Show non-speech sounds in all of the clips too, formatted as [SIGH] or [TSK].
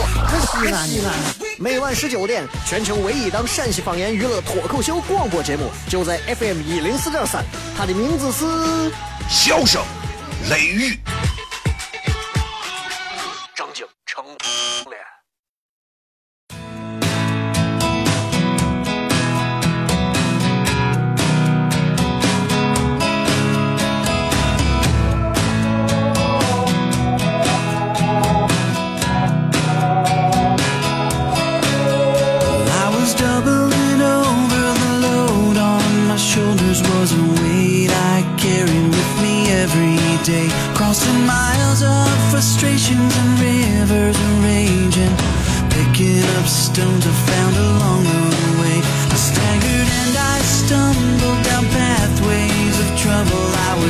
李波，西安西安。每晚十九点，全球唯一档陕西方言娱乐脱口秀广播节目，就在 FM 一零四点三，它的名字是《笑声雷雨》。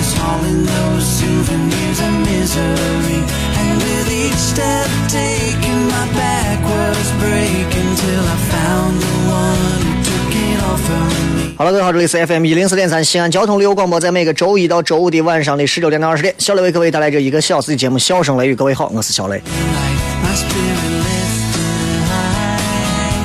Was hauling those souvenirs of misery. And with each step taken, my back was breaking till I found the one who took it all from me. 好了，各位好，这里是 FM 一零四点三西安交通旅游广播，在每个周一到周五的晚上的十九点到二十点，小雷为各位带来这一个小时的节目《笑声雷雨》。各位好，我是小雷。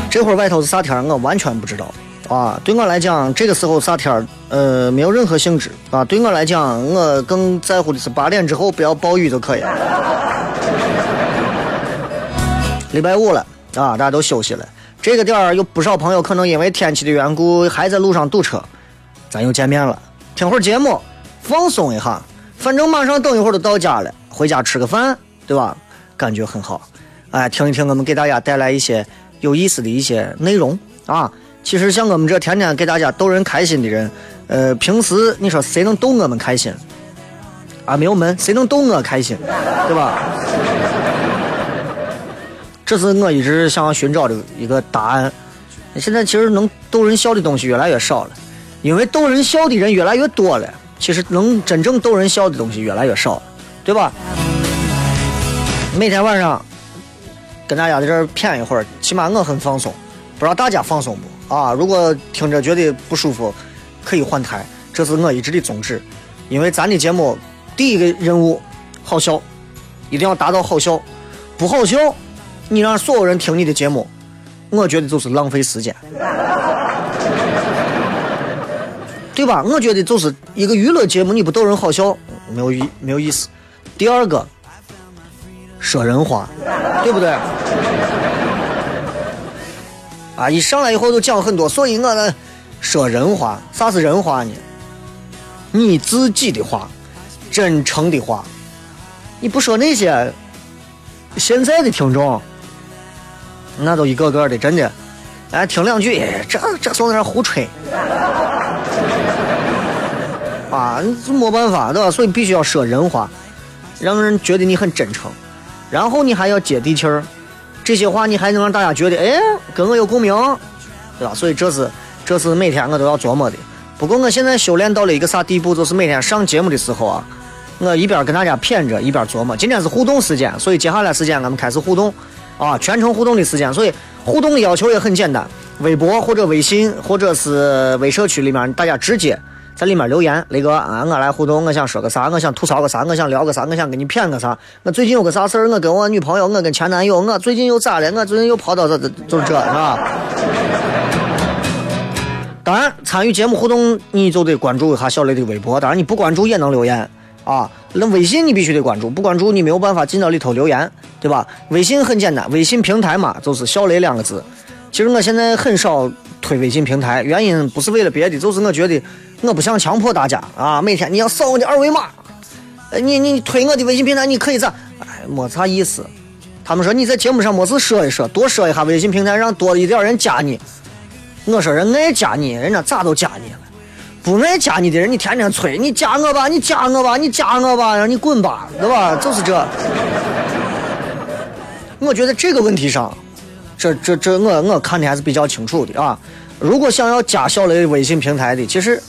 这会儿外头是啥天儿，我完全不知道啊。对我来讲，这个时候啥天儿，呃，没有任何兴致啊。对我来讲，我更在乎的是八点之后不要暴雨就可以了。礼拜五了啊，大家都休息了。这个点儿有不少朋友可能因为天气的缘故还在路上堵车，咱又见面了，听会儿节目，放松一下。反正马上等一会儿就到家了，回家吃个饭，对吧？感觉很好。哎，听一听我们给大家带来一些有意思的一些内容啊。其实像我们这天天给大家逗人开心的人，呃，平时你说谁能逗我们开心？啊，没有门，谁能逗我开心，对吧？这是我一直想要寻找的一个答案。现在其实能逗人笑的东西越来越少了，因为逗人笑的人越来越多了，其实能真正逗人笑的东西越来越少了，对吧？每天晚上跟大家在这儿谝一会儿，起码我很放松，不知道大家放松不啊？如果听着觉得不舒服，可以换台，这是我一直的宗旨。因为咱的节目第一个任务好笑，一定要达到好笑，不好笑，你让所有人听你的节目，我觉得就是浪费时间，对吧？我觉得就是一个娱乐节目，你不逗人好笑，没有意没有意思。第二个，说人话，对不对？啊，一上来以后就讲很多，所以我呢说人话，啥是人话呢？你自己的话，真诚的话，你不说那些，现在的听众，那都一个个的，真的，哎，听两句，这这从那胡吹，啊，这没办法，对吧？所以必须要说人话，让人觉得你很真诚，然后你还要接地气儿，这些话你还能让大家觉得，哎，跟我有共鸣，对吧？所以这是这是每天我都要琢磨的。不过我现在修炼到了一个啥地步，就是每天上节目的时候啊，我一边跟大家谝着，一边琢磨。今天是互动时间，所以接下来时间我们开始互动，啊，全程互动的时间。所以互动的要求也很简单，微博或者微信或者是微社区里面，大家直接在里面留言，雷哥啊，我来互动，我想说个啥，我想吐槽个啥，我想聊个啥，我想跟你谝个啥。我最近有个啥事儿，我跟我女朋友，我跟前男友，我最近又咋了？我最近又跑到这，就是这，是吧？当然，参与节目互动，你就得关注一下小雷的微博。当然，你不关注也能留言啊。那微信你必须得关注，不关注你没有办法进到里头留言，对吧？微信很简单，微信平台嘛，就是小雷两个字。其实我现在很少推微信平台，原因不是为了别的，就是我觉得我不想强迫大家啊。每天你要扫我的二维码，你你推我的微信平台，你可以咋？哎，没啥意思。他们说你在节目上没事说一说，多说一下微信平台，让多一点人加你。我说人爱加你，人家咋都加你了。不爱加你的人，你天天催你加我吧，你加我吧，你加我吧，让你滚吧，对吧？就是这。我觉得这个问题上，这这这我我看的还是比较清楚的啊。如果想要加小雷微信平台的，其实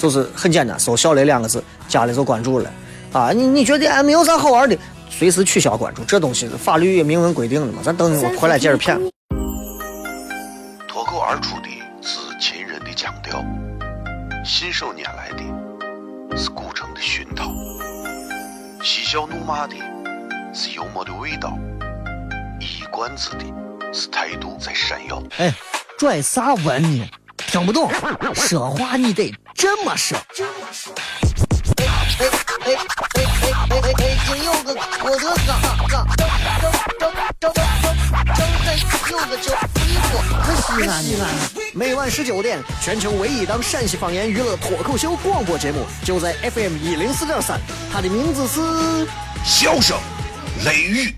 就是很简单，搜“小雷”两个字，加了就关注了。啊，你你觉得哎没有啥好玩的，随时取消关注，这东西法律也明文规定的嘛。咱等我回来接着骗。脱口而出的是秦人的腔调，信手拈来的是古城的熏陶，嬉笑怒骂的是幽默的味道，一冠子的是态度在闪耀。哎，拽啥文呢？听不懂，说话你得这么说。哎哎哎哎哎哎哎！今有个郭德纲，张张张张张张有个叫李波，可西安西安。每晚十九点，全球唯一档陕西方言娱乐脱口秀广播节目，就在 FM 一零四点三。它的名字是《笑声雷雨》。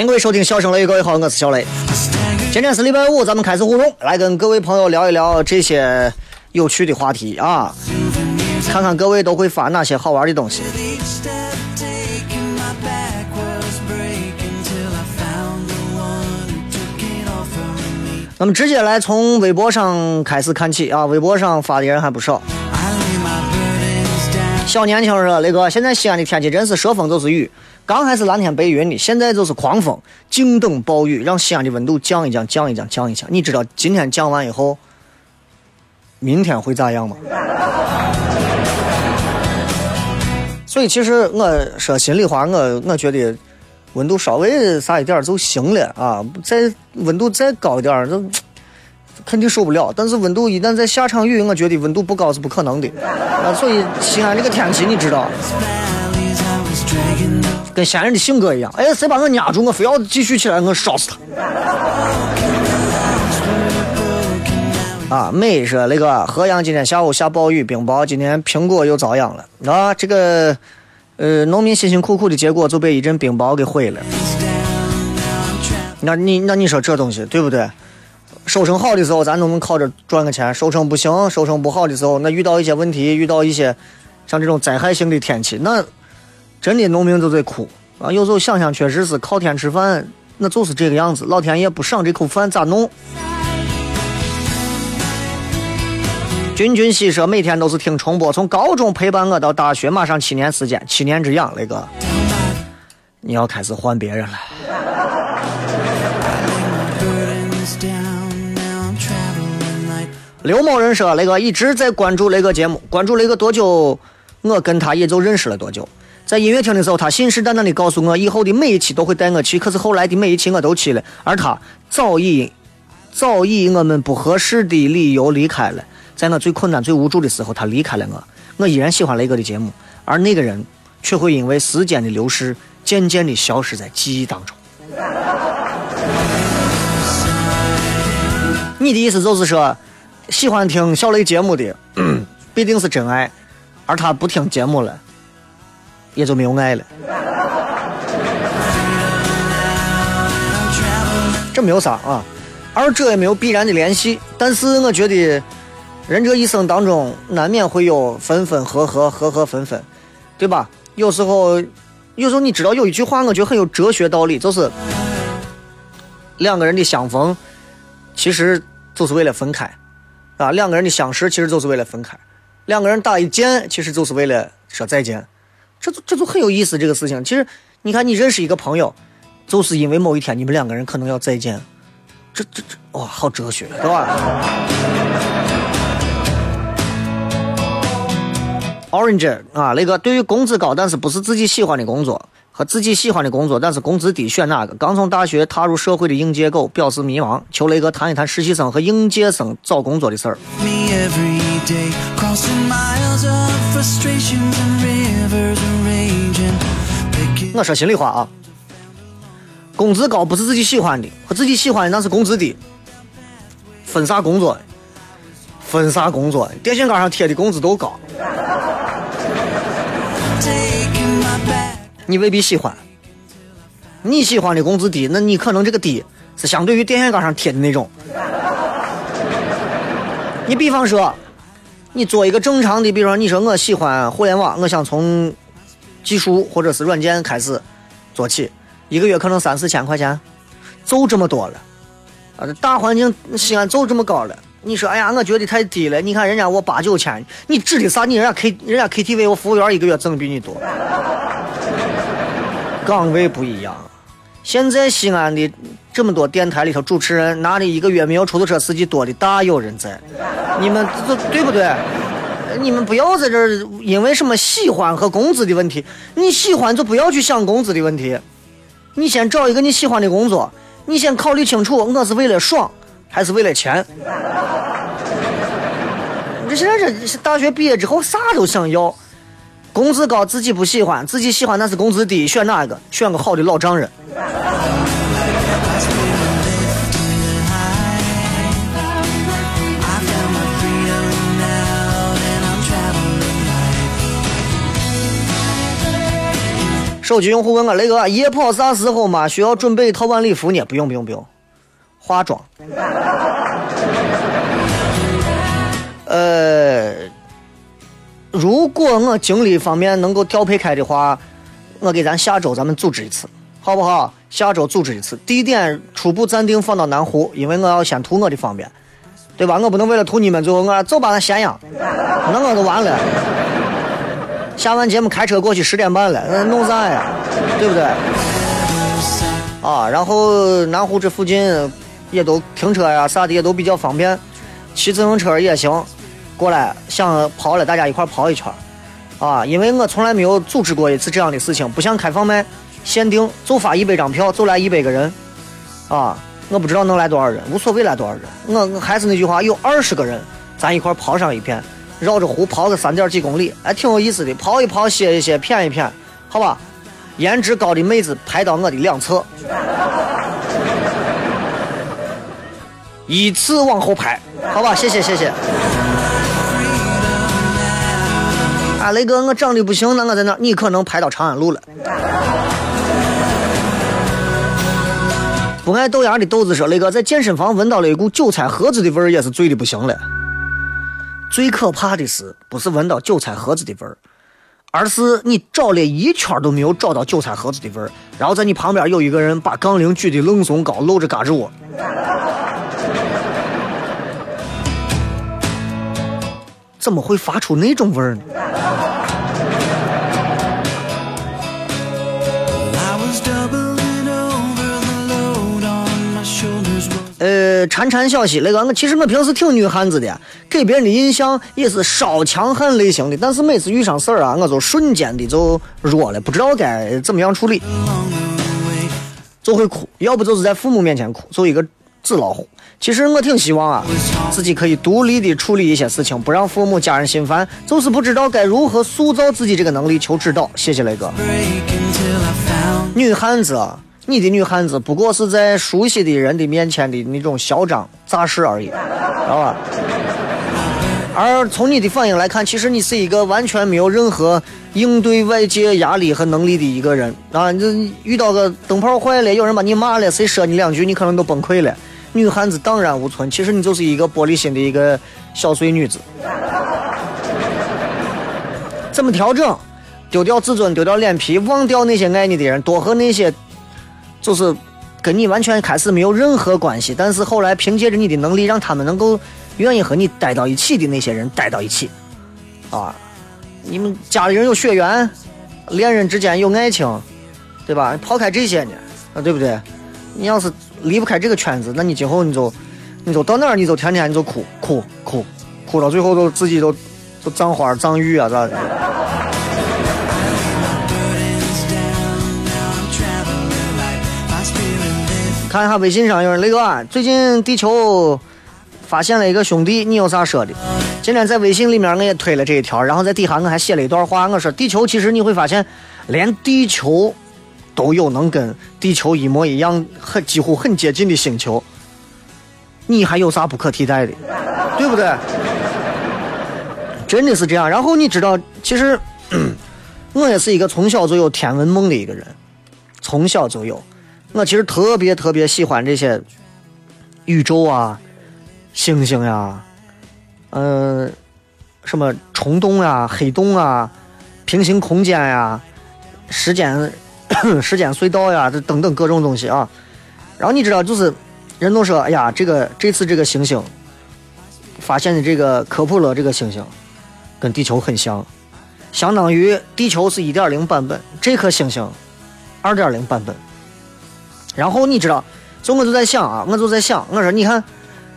欢迎各位收听《笑声雷雨》，各位好，我是小雷。今天是礼拜五，咱们开始互动，来跟各位朋友聊一聊这些有趣的话题啊，看看各位都会发哪些好玩的东西。那么直接来从微博上开始看起啊，微博上发的人还不少。小年轻说：“雷哥，现在西安的天气真是说风就是雨，刚还是蓝天白云的，现在就是狂风，静等暴雨，让西安的温度降一降，降一降，降一降。你知道今天降完以后，明天会咋样吗？”所以其实我说心里话，我我觉得温度稍微啥一点就行了啊，再温度再高一点儿，这 [TSK] 肯定受不了。但是温度一旦再下场雨，我觉得温度不高是不可能的啊。所以西安这个天气，你知道，跟西安人的性格一样。哎，谁把我压住，我非要继续起来，我烧死他。啊，美说那个河阳今天下午下暴雨，冰雹，今天苹果又遭殃了啊！这个呃，农民辛辛苦苦的结果就被一阵冰雹给毁了。那你那你说这东西对不对？收成好的时候，咱都能靠着赚个钱；收成不行，收成不好的时候，那遇到一些问题，遇到一些像这种灾害性的天气，那真的农民就得哭啊！有时候想想，确实是靠天吃饭，那就是这个样子。老天爷不赏这口饭咋弄？君君喜说，每天都是听重播，从高中陪伴我到大学，马上七年时间，七年之痒，雷哥你要开始换别人了。刘某人说：“雷哥一直在关注雷哥节目，关注雷哥多久，我跟他也就认识了多久。在音乐厅的时候，他信誓旦旦地告诉我，以后的每一期都会带我去。可是后来的每一期我都去了，而他早已早已我们不合适的理由离开了。在我最困难、最无助的时候，他离开了我。我依然喜欢雷哥的节目，而那个人却会因为时间的流逝，渐渐地消失在记忆当中。”你的意思就是说，喜欢听小雷节目的，[COUGHS] 必定是真爱，而他不听节目了，也就没有爱了。这没有啥啊，二者也没有必然的联系。但是我觉得，人这一生当中难免会有分分合合，合合分分，对吧？有时候，有时候你知道有一句话，我觉得很有哲学道理，就是两个人的相逢，其实就是为了分开，啊，两个人的相识其实就是为了分开，两个人打一见，其实就是为了说再见，这就这就很有意思这个事情。其实你看，你认识一个朋友，就是因为某一天你们两个人可能要再见，这这这哇，好哲学，对吧？Orange 啊，那个对于工资高但是不是自己喜欢的工作和自己喜欢的工作，但是工资低，选哪个？刚从大学踏入社会的应届狗表示迷茫，求雷哥谈一谈实习生和应届生找工作的事儿。Me every day, crossing miles of frustrations and rivers of rage and picking 我说心里话啊，工资高不是自己喜欢的，和自己喜欢的那是工资低。分啥工作？分啥工作？电线杆上贴的工资都高.你未必喜欢。你喜欢的工资低，那你可能这个低是相对于电线杆上贴的那种。你比方说，你做一个正常的，比如说你说我喜欢互联网，我想从技术或者是软件开始做起，一个月可能三四千块钱，就这么多了。啊，这大环境西安就这么高了。你说，哎呀，我觉得太低了。你看人家我八九千，你指的啥？你人家 K 人家 KTV 我服务员一个月挣比你多。岗位不一样。现在西安的这么多电台里头，主持人拿的一个月没有出租车司机多的大有人在。你们这对不对？你们不要在这儿因为什么喜欢和工资的问题，你喜欢就不要去想工资的问题。你先找一个你喜欢的工作，你先考虑清楚，我是为了爽还是为了钱。这现在这大学毕业之后啥都想要，工资高自己不喜欢，自己喜欢那是工资低，选哪一个？选个好的老丈人。手机用户问我雷哥，夜跑啥时候嘛？需要准备一套晚礼服呢？不用不用不用，化妆。呃，如果我精力方面能够调配开的话，我给咱下周咱们组织一次，好不好？下周组织一次，地点初步暂定放到南湖，因为我要先图我的方便，对吧？我不能为了图你们，最后我走吧，那咸阳，那我就完了。下完节目开车过去十点半了，那弄啥呀？对不对？啊，然后南湖这附近也都停车呀啥的也都比较方便，骑自行车也行。过来想跑了，大家一块跑一圈啊！因为我从来没有组织过一次这样的事情，不像开放麦限定就发一百张票，就来一百个人啊！我不知道能来多少人，无所谓来多少人。我我还是那句话，有二十个人，咱一块跑上一片，绕着湖跑个三点几公里，哎，挺有意思的。跑一跑，歇一歇，谝一谝，好吧？颜值高的妹子排到我的两侧，依次往后排，好吧？谢谢谢谢。啊，雷哥，我长得不行，那我在哪？你可能排到长安路了。不爱豆芽的豆子说：“雷哥在健身房闻到了一股韭菜盒子的味儿，也是醉的不行了。最可怕的是，不是闻到韭菜盒子的味儿，而是你找了一圈都没有找到韭菜盒子的味儿，然后在你旁边有一个人把杠铃举得愣松高，露着嘎肢窝。[LAUGHS] 怎么会发出那种味儿呢？呃，潺潺小溪那个，我其实我平时挺女汉子的，给别人的印象也是稍强悍类型的，但是每次遇上事儿啊，我就瞬间的就弱了，不知道该怎么样处理.就会哭，要不就是在父母面前哭，做一个纸老虎。其实我挺希望啊，自己可以独立的处理一些事情，不让父母家人心烦，就是不知道该如何塑造自己这个能力，求指导。谢谢雷哥。女汉子啊，你的女汉子不过是在熟悉的人的面前的那种嚣张架势而已，知道吧？而从你的反应来看，其实你是一个完全没有任何应对外界压力和能力的一个人啊！你遇到个灯泡坏了，有人把你骂了，谁说你两句，你可能都崩溃了。女汉子荡然无存，其实你就是一个玻璃心的一个小碎女子。怎么调整？丢掉自尊，丢掉脸皮，忘掉那些爱你的人，多和那些就是跟你完全开始没有任何关系，但是后来凭借着你的能力，让他们能够愿意和你待到一起的那些人待到一起。啊，你们家里人有血缘，恋人之间有爱情，对吧？抛开这些呢，啊，对不对？你要是离不开这个圈子，那你今后你就你就到哪儿你就天天你就哭哭哭哭到最后都自己都都葬花葬玉啊咋的？看一下微信上有人雷哥啊，最近地球发现了一个兄弟，你有啥说的？今天在微信里面我也推了这一条，然后在底下我还写了一段话，我说地球其实你会发现，连地球都有能跟地球一模一样、很几乎很接近的星球，你还有啥不可替代的？对不对？真的是这样。然后你知道，其实 [CLEARS THROAT] 我也是一个从小就有天文梦的一个人，从小就有。我其实特别特别喜欢这些宇宙啊、星星呀、嗯、什么虫洞呀、黑洞啊、平行空间呀、时间 [CLEARS THROAT] 时间隧道呀，这等等各种东西啊。然后你知道，就是人都说，哎呀，这个这次这个星星发现的这个科普勒这个星星跟地球很像，相当于地球是一点零版本，这颗星星二点零版本。然后你知道，就我就在想啊，我就在想，我说你看，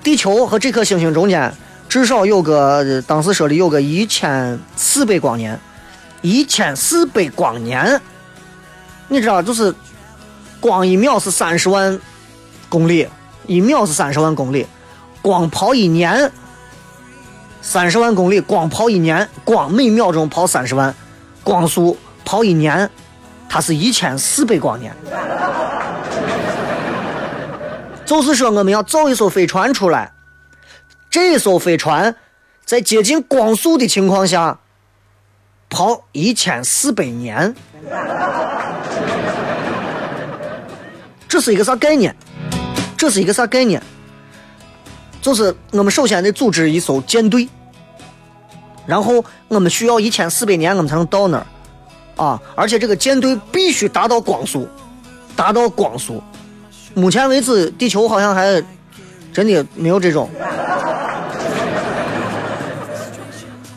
地球和这颗星星中间至少有个，当时说的有个一千四百光年，一千四百光年，你知道，就是光一秒是三十万公里，一秒是三十万公里，光跑一年，三十万公里，光跑一年，光每秒钟跑三十万，光速跑一年，它是一千四百光年。就是说，我们要造一艘飞船出来，这艘飞船在接近光速的情况下跑一千四百年，这是一个啥概念？这是一个啥概念？就是我们首先得组织一艘舰队，然后我们需要一千四百年，我们才能到那儿啊！而且这个舰队必须达到光速，达到光速。目前为止，地球好像还真的没有这种。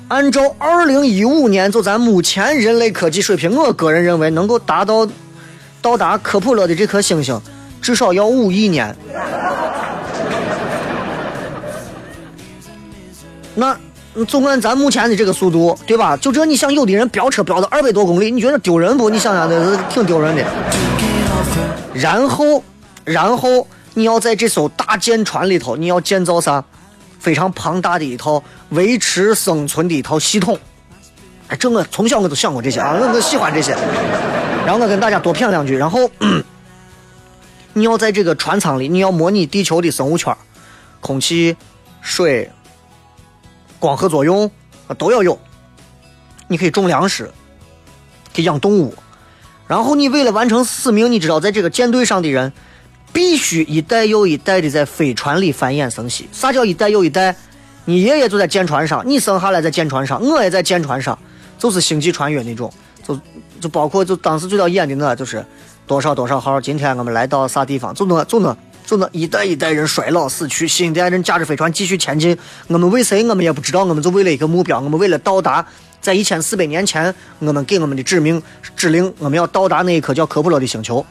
按照二零一五年就咱目前人类科技水平，我个人认为能够达到到达科普勒的这颗星星，至少要五亿年。那纵按咱目前的这个速度，对吧？就这，你想有的人飙车飙到二百多公里，你觉得丢人不？你想想，这挺丢人的。然后。然后你要在这艘大舰船里头，你要建造啥？非常庞大的一套维持生存的一套系统。哎，这我从小我都想过这些啊，我我喜欢这些。然后我跟大家多谝两句。然后你要在这个船舱里，你要模拟地球的生物圈，空气、水、光合作用都要有。你可以种粮食，可以养动物。然后你为了完成使命，你知道在这个舰队上的人。必须一代又一代的在飞船里繁衍生息。啥叫一代又一代？你爷爷就在舰船上，你生下来在舰船上，我也在舰船上，就是星际穿越那种。就就包括就当时最早演的那，就是多少多少号，今天我们来到啥地方？就那就那就那一代一代人衰老死去，新一代人驾着飞船继续前进。我们为谁？我们也不知道。我们就为了一个目标，我们为了到达在一千四百年前我们给我们的指明指令，我们要到达那一颗叫科普勒的星球。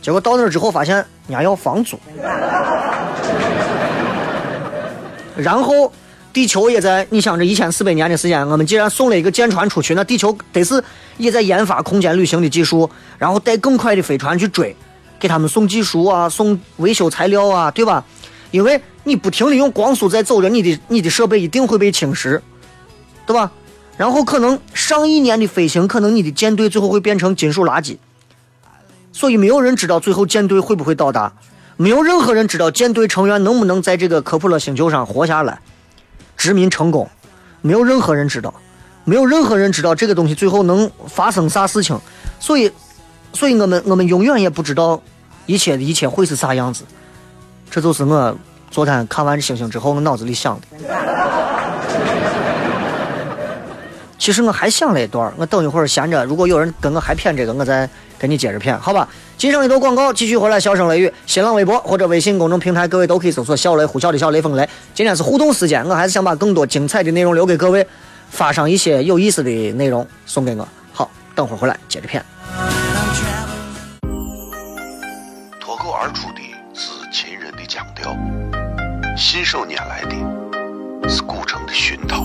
结果到那儿之后，发现人家要房租，然后地球也在，你想这一千四百年的时间，我们既然送了一个舰船出去，那地球得是也在研发空间旅行的技术，然后带更快的飞船去追，给他们送技术啊，送维修材料啊，对吧？因为你不停的用光速在走着，你的你的设备一定会被侵蚀，对吧？然后可能上亿年的飞行，可能你的舰队最后会变成金属垃圾。所以没有人知道最后舰队会不会到达，没有任何人知道舰队成员能不能在这个科普勒星球上活下来，殖民成功，没有任何人知道，没有任何人知道这个东西最后能发生啥事情，所以，所以我们我们永远也不知道一切的一切会是啥样子，这就是我昨天看完星星之后我脑子里想的。其实我还想了一段，我等一会儿闲着，如果有人跟我还谝这个，我再跟你接着谝，好吧？接上一段广告，继续回来，笑声雷雨，新浪微博或者微信公众平台，各位都可以搜索“小雷呼啸的小雷锋雷”。今天是互动时间，我还是想把更多精彩的内容留给各位，发上一些有意思的内容送给我。好，等会儿回来接着谝。脱口而出的是秦人的腔调，信手拈来的是古城的熏陶，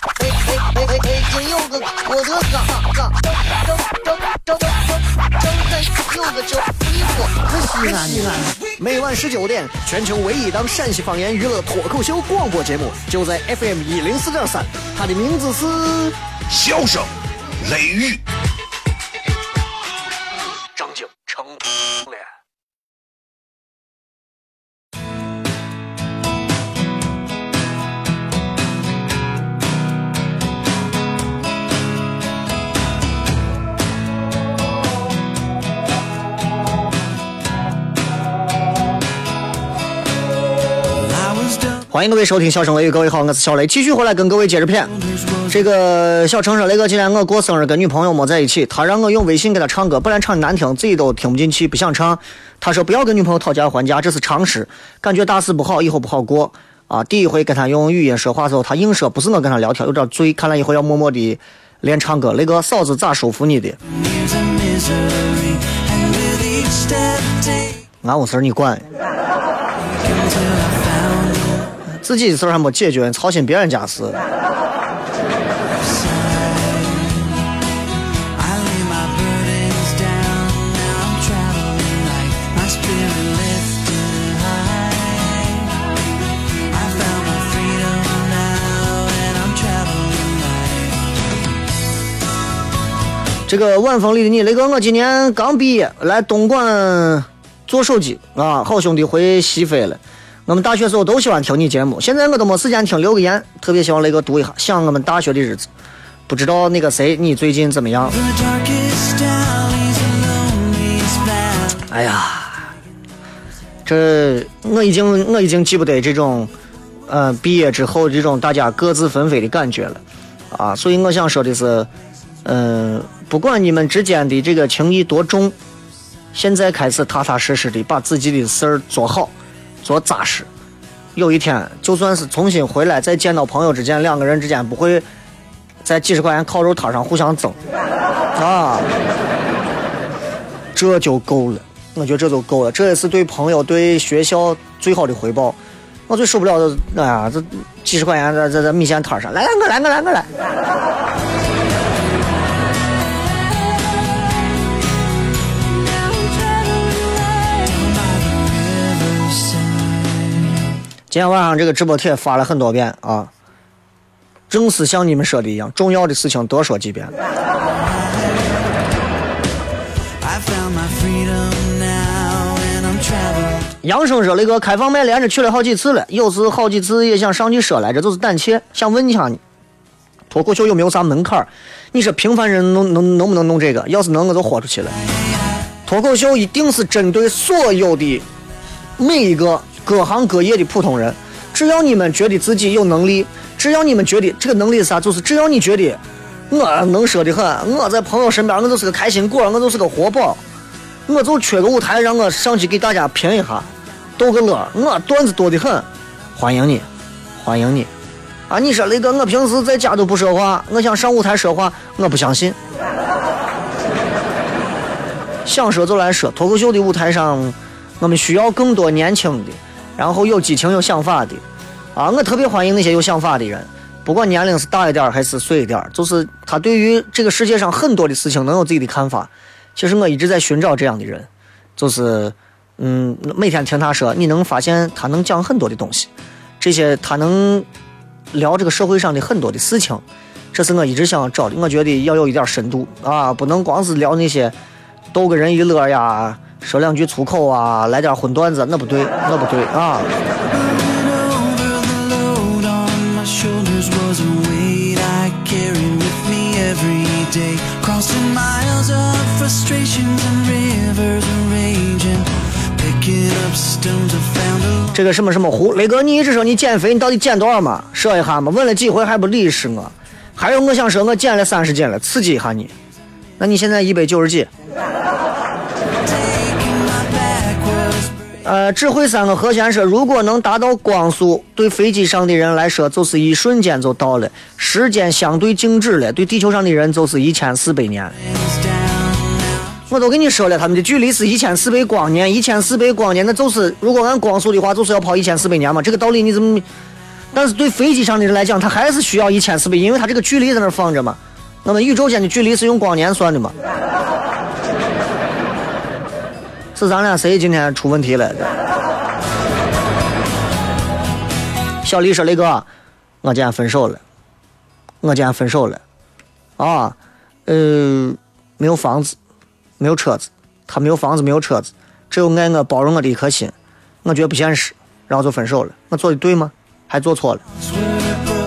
金柚子，我的嘎嘎，蒸蒸蒸蒸蒸蒸蒸柚子蒸衣服，可西安西安。每晚十九点，全球唯一档陕西方言娱乐脱口秀广播节目，就在 FM 一零四点三，它的名字是《笑声雷雨》。欢迎各位收听《笑声雷雨》，各位好，我是小雷，继续回来跟各位接着片。这个小程说，雷哥今天我过生日，跟女朋友没在一起，他让我用微信给他唱歌，不然唱的难听，自己都听不进去，不想唱。他说不要跟女朋友讨价还价，这是常识，感觉大事不好，以后不好过啊。第一回跟他用语音说话时候，他硬说不是我跟他聊天，有点醉，看来以后要默默的练唱歌。雷哥，嫂子咋说服你的？俺屋事你管。自己的事儿还没解决，操心别人家事。这个晚风里的你，雷哥，我今年刚毕业，来东莞做手机啊，好兄弟回西非了。我们大学时候都喜欢听你节目，现在我都没时间听，留个言，特别希望雷哥读一下，想我们大学的日子。不知道那个谁，你最近怎么样？哎呀，这我已经我已经记不得这种，呃，毕业之后这种大家各自纷飞的感觉了，啊，所以我想说的是，嗯。不管你们之间的这个情谊多重，现在开始踏踏实实的把自己的事儿做好，做扎实。有一天，就算是重新回来再见到朋友之间，两个人之间不会在几十块钱烤肉摊上互相争啊，这就够了。我觉得这就够了，这也是对朋友、对学校最好的回报。我最受不了的，哎呀，这几十块钱在在在米线摊上，来来我来我来我来。今天晚上这个直播帖发了很多遍啊，正是像你们说的一样，重要的事情多说几遍。杨生说：“那个，开放麦连着去了好几次了，有时好几次也想上去说来着，就是胆怯。想问一下你，脱口秀有没有啥门槛？你说平凡人能能能不能弄这个？要是能，我就豁出去了。脱口秀一定是针对所有的每一个。”各行各业的普通人，只要你们觉得自己有能力，只要你们觉得这个能力是啥，就是只要你觉得我能说的很，我在朋友身边我就是个开心果，我就是个活宝，我就缺个舞台让我上去给大家评一下，逗个乐，我段子多的很，欢迎你，欢迎你，啊，你说雷哥，我平时在家都不说话，我想上舞台说话，我不相信，想说就来说，脱口秀的舞台上，我们需要更多年轻的。然后有激情、有想法的，啊，我特别欢迎那些有想法的人，不管年龄是大一点还是碎一点，就是他对于这个世界上很多的事情能有自己的看法。其实我一直在寻找这样的人，就是，嗯，每天听他说，你能发现他能讲很多的东西，这些他能聊这个社会上的很多的事情，这是我一直想找的。我觉得要有一点深度啊，不能光是聊那些逗个人一乐呀。说两句粗口啊，来点荤段子，那不对，那不对啊！这个什么什么胡，雷哥，你一直说你减肥，你到底减多少嘛？说一下嘛？问了几回还不理是我？还有我想说，我减了三十斤了，刺激一下你。那你现在一百九十几？呃，智慧三个和弦说，如果能达到光速，对飞机上的人来说就是一瞬间就到了，时间相对静止了，对地球上的人就是一千四百年。我都跟你说了，他们的距离是一千四百光年，一千四百光年，那就是如果按光速的话，就是要跑一千四百年嘛。这个道理你怎么？但是对飞机上的人来讲，他还是需要一千四百，因为他这个距离在那放着嘛。那么宇宙间的距离是用光年算的嘛？是咱俩谁今天出问题了？小丽说：“雷哥，我今天分手了，我今天分手了，啊，呃，没有房子，没有车子，他没有房子，没有车子，只有爱我、包容我的一颗心，我觉得不现实，然后就分手了。我做的对吗？还做错了？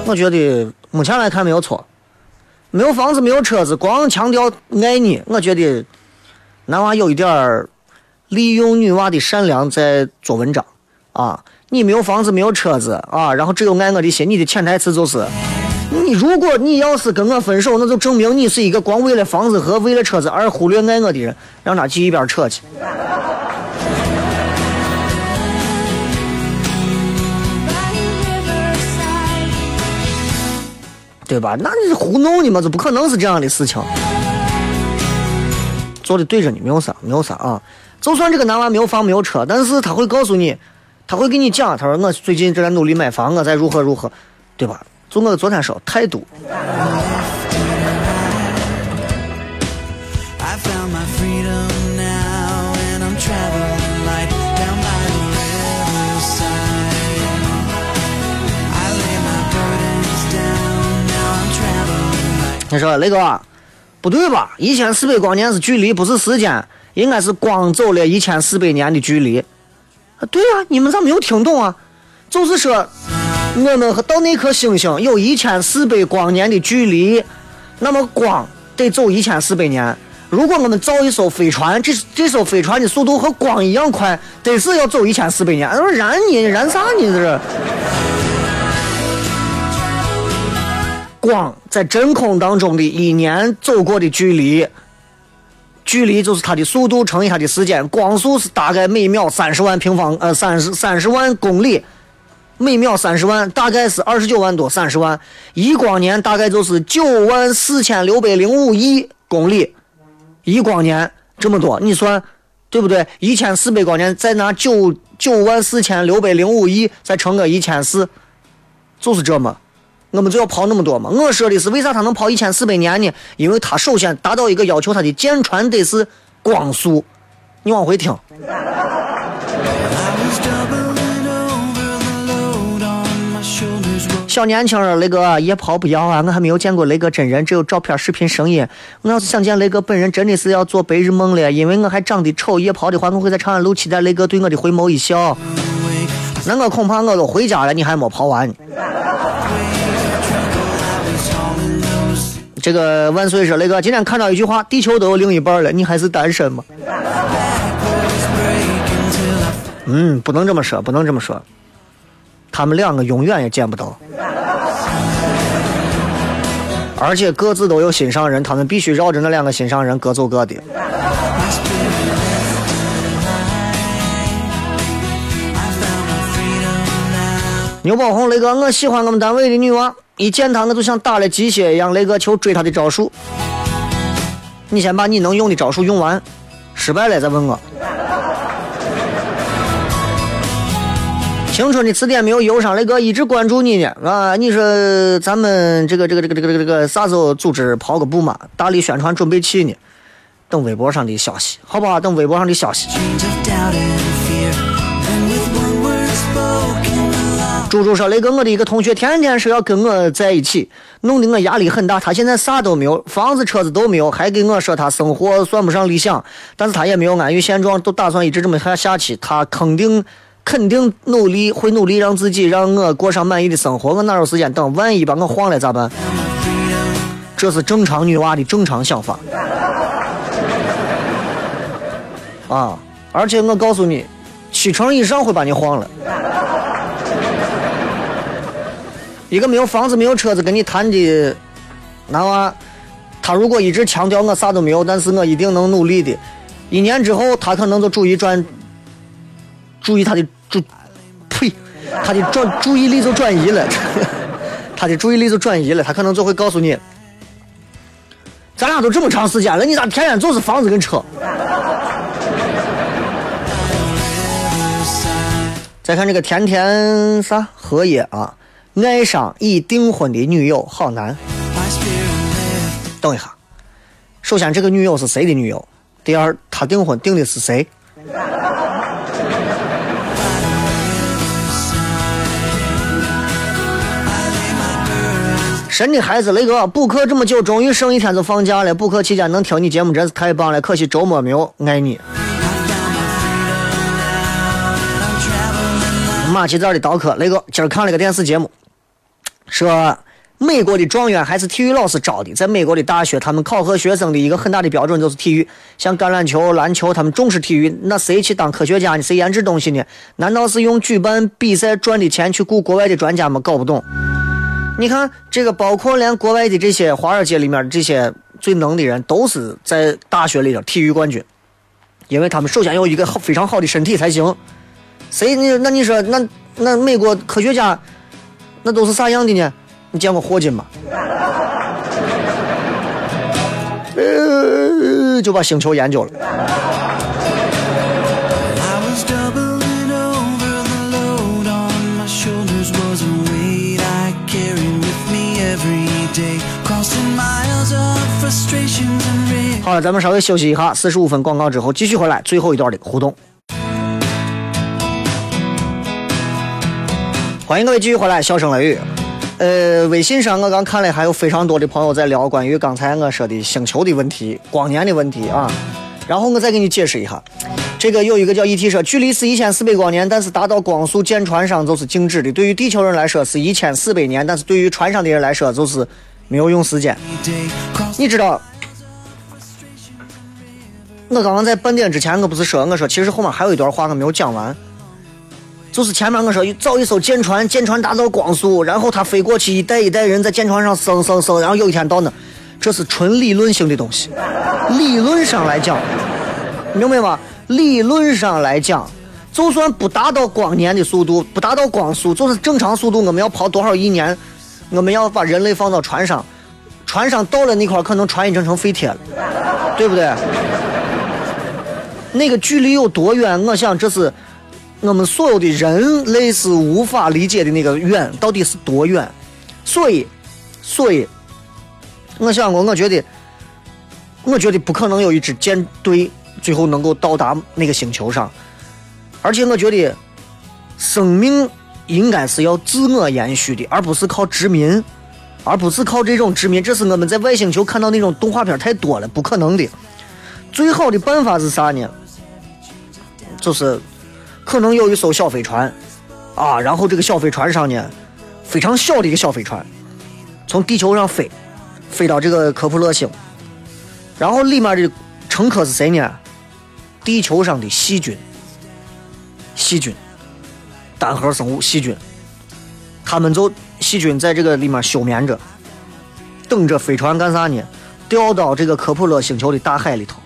我觉得目前来看没有错。没有房子，没有车子，光强调爱你，我觉得男娃有一点儿利用女娃的善良在做文章啊。你没有房子，没有车子啊，然后只有爱我的心。你的潜台词就是，你如果你要是跟我分手，那就证明你是一个光为了房子和为了车子而忽略爱我的人，让他去一边扯去。[LAUGHS] 对吧？那你是糊弄你嘛？这不可能是这样的事情。做的对着你，没有啥，没有啥啊。就算这个男娃没有房没有车，但是他会告诉你，他会给你讲，他说我最近正在努力买房，我在如何如何，对吧？就我昨天说态度。你说雷哥，不对吧？一千四百光年是距离，不是时间，应该是光走了一千四百年的距离。啊，对呀、你们咋没有听懂啊？就是说，我们和到那颗星星有一千四百光年的距离，那么光得走一千四百年。如果我们造一艘飞船，这这艘飞船的速度和光一样快，得是要走一千四百年。我说燃你燃啥你这是？光在真空当中的一年走过的距离，距离就是它的速度乘以它的时间，光速是大概每秒三十万平方呃三十三十万公里，每秒三十万，大概是二十九万多三十万，一光年大概就是九万四千六百零五亿公里，一光年这么多，你算对不对？一千四百光年再拿九九万四千六百零五亿再乘个一千四，就是这么。我们就要跑那么多嘛？我说的是为啥它能跑一千四百年呢？因为它首先达到一个要求，它的舰船得是光速。你往回听，小年轻人，雷哥夜跑不要啊！我还没有见过雷哥真人，只有照片、视频、声音。我要是想见雷哥本人，真的是要做白日梦了。因为我还长得丑，夜跑的话，我会在长安路期待雷哥对我的回眸一笑。那我恐怕我都回家了，你还没跑完这个万岁说，雷哥今天看到一句话：地球都有另一半了，你还是单身吗？嗯，不能这么说，不能这么说。他们两个永远也见不到，而且各自都有心上人，他们必须绕着那两个心上人各走各的。牛宝红，雷哥，我喜欢我们单位的女娃，一见她我就像打了鸡血一样，雷哥求追她的招数。你先把你能用的招数用完，失败了再问我。青春的词典没有忧伤，雷哥一直关注你呢啊！你说咱们这个这个这个这个这个啥时候组织跑个步嘛？大力宣传准备去呢，等微博上的消息，好不好？等微博上的消息。猪猪说：“雷哥，我的一个同学天天说要跟我在一起，弄得我压力很大。他现在啥都没有，房子、车子都没有，还跟我说他生活算不上理想，但是他也没有安于现状，都打算一直这么下下去。他肯定肯定努力，会努力让自己让我过上满意的生活。我哪有时间等？万一把我晃了咋办？这是正常女娃的正常想法啊！而且我告诉你，七成以上会把你晃了。”一个没有房子、没有车子跟你谈的男娃，他如果一直强调我啥都没有，但是我一定能努力的，一年之后他可能就注意转，注意他的注，呸，他的转注意力就转移了，[LAUGHS] 他的注意力就转移了，他可能就会告诉你，咱俩都这么长时间了，你咋天天就是房子跟车？再看这个甜甜啥荷叶啊，爱上已订婚的女友好难。等一下，首先这个女友是谁的女友？第二，他订婚订的是谁？神的孩子雷哥补课这么久，终于剩一天就放假了。补课期间能听你节目真是太棒了，可惜周末没有，爱你。马其字的刀客雷哥今儿看了个电视节目，说美国的状元还是体育老师招的。在美国的大学，他们考核学生的一个很大的标准就是体育，像橄榄球、篮球，他们重视体育。那谁去当科学家呢？谁研制东西呢？难道是用举办比赛赚的钱去雇国外的专家吗？搞不懂。你看，这个包括连国外的这些华尔街里面这些最能的人，都是在大学里头体育冠军，因为他们首先有一个好非常好的身体才行。谁你那你说那那美国科学家那都是啥样的呢？你见过霍金吗？呃，就把星球研究了。好了，咱们稍微休息一下，四十五分广告之后继续回来，最后一段的互动。欢迎各位继续回来，笑声雷雨。呃，微信上我刚看了，还有非常多的朋友在聊关于刚才我说的星球的问题、光年的问题啊。然后我再给你解释一下，这个有一个叫 ET 说，距离是一千四百光年，但是达到光速舰船上就是静止的。对于地球人来说是一千四百年，但是对于船上的人来说就是没有用时间。你知道，我刚刚在半点之前，我不是说我说其实后面还有一段话我没有讲完，就是前面我说造一艘舰船，舰船达到光速，然后它飞过去，一代一代人在舰船上生生生，然后有一天到那，这是纯理论性的东西。理论上来讲，明白吗？理论上来讲，就算不达到光年的速度，不达到光速，就是正常速度，我们要跑多少亿年？我们要把人类放到船上，船上到了那块，可能船已经成废铁了，对不对？那个距离有多远？我想这是我们所有的人类是无法理解的那个远到底是多远。所以，所以，我想过，我觉得，我觉得不可能有一支舰队最后能够到达那个星球上，而且我觉得，生命应该是要自我延续的，而不是靠殖民。而不是靠这种殖民，这是我们在外星球看到那种动画片太多了，不可能的。最好的办法是啥呢？就是可能有一艘小飞船，啊，然后这个小飞船上呢，非常小的一个小飞船，从地球上飞，飞到这个科普勒星，然后里面的乘客是谁呢？地球上的细菌，细菌，单核生物细菌，他们就细菌在这个里面休眠着，等着飞船干啥呢？掉到这个科普勒星球的大海里头。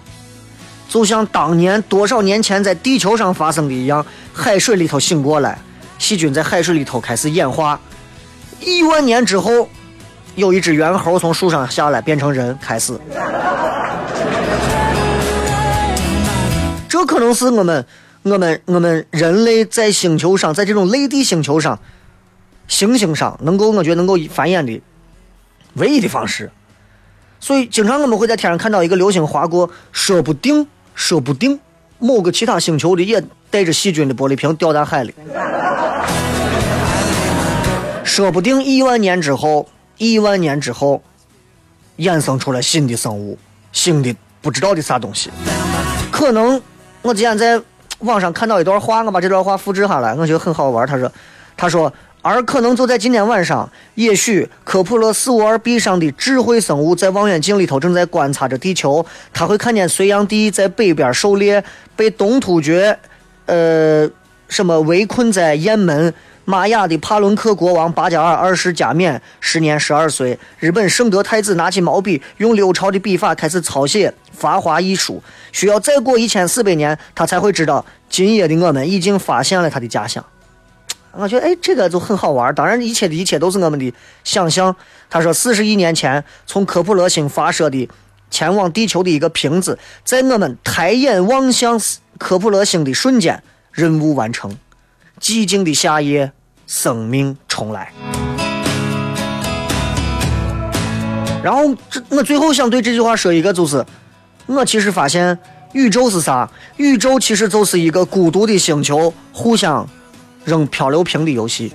就像当年多少年前在地球上发生的一样，海水里头醒过来，细菌在海水里头开始演化。亿万年之后，有一只猿猴从树上下来变成人，开始。这可能是我们、我们、我们人类在星球上，在这种类地星球上、行星上，能够我觉得能够繁衍的唯一的方式。所以，经常我们会在天上看到一个流星划过，说不定，说不定某个其他星球的也带着细菌的玻璃瓶掉在海里，说不定亿万年之后，亿万年之后，衍生出来新的生物，新的不知道的啥东西。可能我之前在网上看到一段话，我把这段话复制下来，我觉得很好玩。他说：“他说，而可能就在今天晚上，也许科普勒四五二 b 上的智慧生物在望远镜里头正在观察着地球，他会看见隋炀帝在北边狩猎，被东突厥，呃，什么围困在雁门。”玛雅的帕伦克国王巴加尔二世加冕，时年十二岁。日本圣德太子拿起毛笔，用六朝的笔法开始抄写法华一书。需要再过一千四百年，他才会知道今夜的我们已经发现了他的家乡。我觉得，哎，这个就很好玩。当然，一切的一切都是我们的想象。他说，四十亿年前从科普勒星发射的前往地球的一个瓶子，在我们抬眼望向科普勒星的瞬间，任务完成。寂静的夏夜，生命重来。然后，这我最后想对这句话说一个，就是我其实发现，宇宙是啥？宇宙其实就是一个孤独的星球，互相扔漂流瓶的游戏。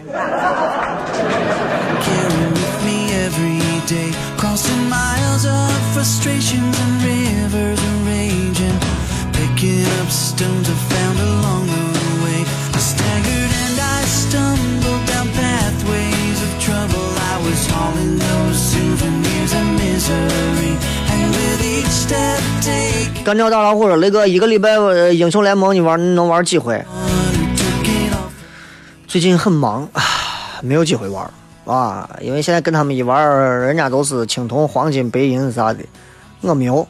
干掉大老虎了，雷哥，一个礼拜，呃，英雄联盟你玩能玩几回？最近很忙啊，[SIGHS] 没有机会玩啊，因为现在跟他们一玩，人家都是青铜、黄金、白银啥的，我没有。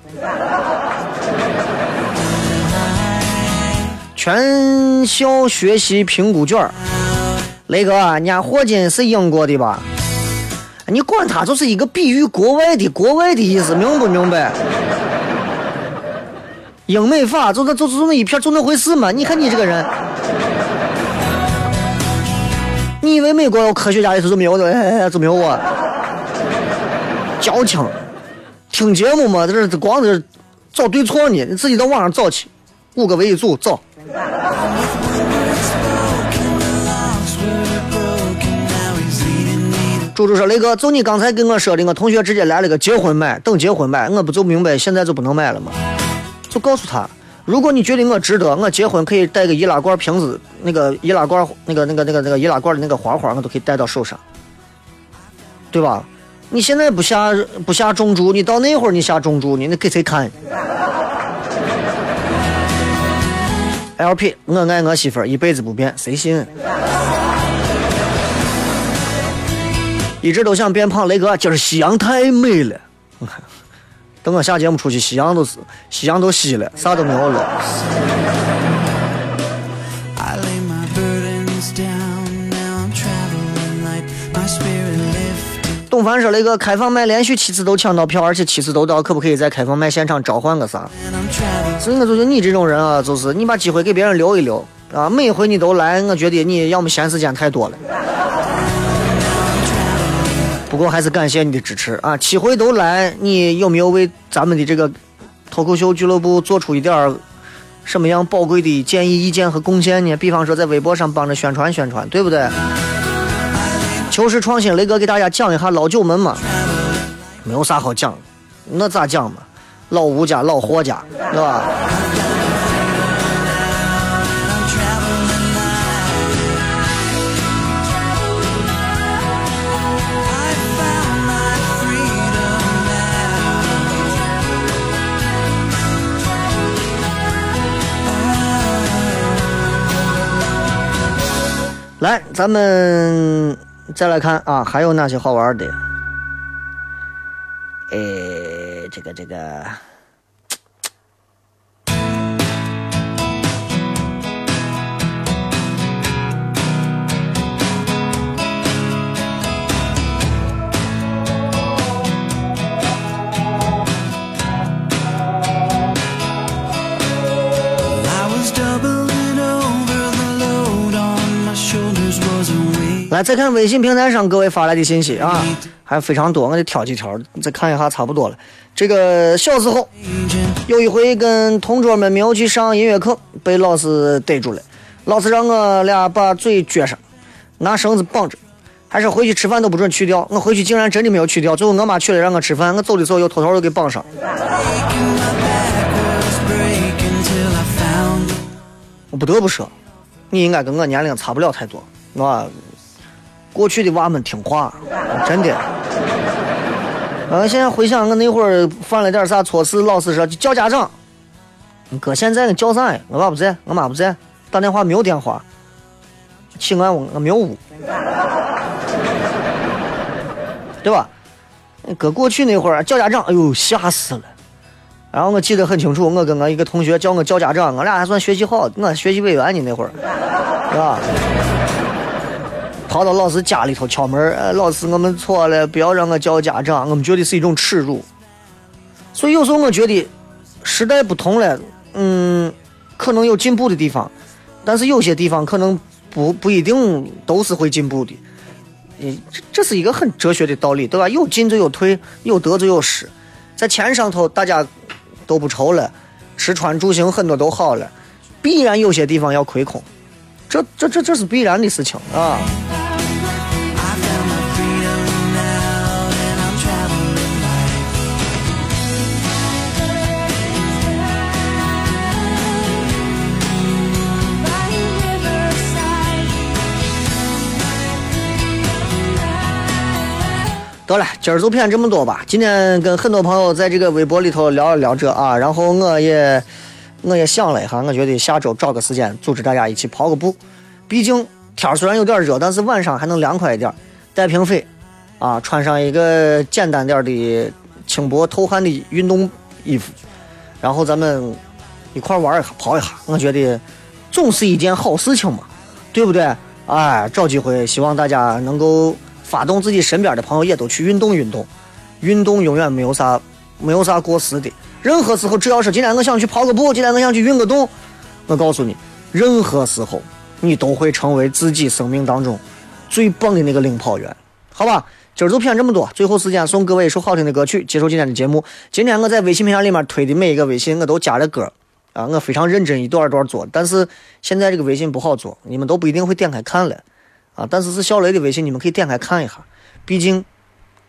全校学习评估卷儿雷哥，人家霍金是英国的吧？你管他就是一个比喻国外的国外的意思，明不明白？英美法就那就就那一片就那回事嘛？你看你这个人。你以为美国有科学家里头就没有的？哎，就没有我？矫情，听节目嘛，这是光是找对错呢，你自己到网上找去，五个为一组找。猪猪说：“雷哥，就你刚才跟我说的，我同学直接来了个结婚买，等结婚买，我不就明白现在就不能买了吗？就告诉他，如果你觉得我值得，我结婚可以带个易拉罐瓶子，那个易拉罐那个那个那个那个易拉罐的那个花花，我都可以带到手上，对吧？你现在不下不下重注，你到那会儿你下重注，你那给谁看？LP，我爱我媳妇儿，一辈子不变，谁信？一直都想变胖，雷哥，今儿夕阳太美了。等我下节目出去，夕阳都是夕阳都西了，啥都没有了。董凡说雷哥，开放麦连续七次都抢到票，而且七次都到，可不可以在开放麦现场召唤个啥所以我就觉得你这种人啊，就是你把机会给别人留一留啊，每回你都来，我觉得你要么闲时间太多了。不过还是感谢你的支持啊！七回都来，你有没有为咱们的这个脱口秀俱乐部做出一点儿什么样宝贵的建议、意见和贡献呢？比方说在微博上帮着宣传宣传，对不对？求是创新，雷哥给大家讲一下老九门嘛，没有啥好讲，那咋讲嘛？老吴家、老霍家，对吧？来，咱们再来看啊，还有哪些好玩的？诶，这个这个，来再看微信平台上各位发来的信息啊，还非常多，我得挑几条，再看一下，差不多了。这个小时候有一回跟同桌们没有去上音乐课，被老师逮住了，老师让我俩把嘴撅上，拿绳子绑着，还是回去吃饭都不准去掉。我回去竟然真的没有去掉，最后我妈去了让我吃饭，我走的时候又偷偷的给绑上。我不得不说，你应该跟我年龄差不了太多，我过去的娃们听话，真的。呃，现在回想我那会儿犯了点啥错事，老师说叫家长。哥，现在叫啥呀？我爸不在，我妈不在，打电话没有电话，去俺屋我没有屋，对吧？搁过去那会儿叫家长，哎呦吓死了。然后我记得很清楚，我跟我一个同学叫我叫家长，俺俩还算学习好，我学习委员呢那会儿，是吧？跑到老师家里头敲门，呃，老师我们错了，不要让我叫家长，我们觉得是一种耻辱。所以有时候我觉得时代不同了，嗯，可能有进步的地方，但是有些地方可能不不一定都是会进步的。嗯，这这是一个很哲学的道理，对吧？有进就有退，有得就有失。在钱上头大家都不愁了，吃穿住行很多都好了，必然有些地方要亏空，这这这这是必然的事情啊。得了，今儿就骗这么多吧。今天跟很多朋友在这个微博里头聊了聊这啊，然后我也我也想了一下，我觉得下周找个时间组织大家一起跑个步。毕竟天儿虽然有点热，但是晚上还能凉快一点。带瓶水啊，穿上一个简单点的轻薄透汗的运动衣服，然后咱们一块儿玩一下，跑一下。我觉得总是一件好事情嘛，对不对？哎，找机会，希望大家能够发动自己身边的朋友也都去运动运动。运动永远没有啥没有啥过时的，任何时候只要是今天我想去跑个步，今天我想去运个动，我告诉你，任何时候你都会成为自己生命当中最棒的那个领跑员，好吧？今儿就骗这么多，最后时间送各位一首好听的歌曲，结束今天的节目。今天我在微信平台里面推的每一个微信，我都加了歌啊，我非常认真一段一段做，但是现在这个微信不好做，你们都不一定会点开看了啊。但是是小雷的微信，你们可以点开看一下，毕竟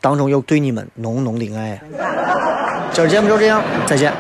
当中有对你们浓浓的爱。今儿节目就这样，再见。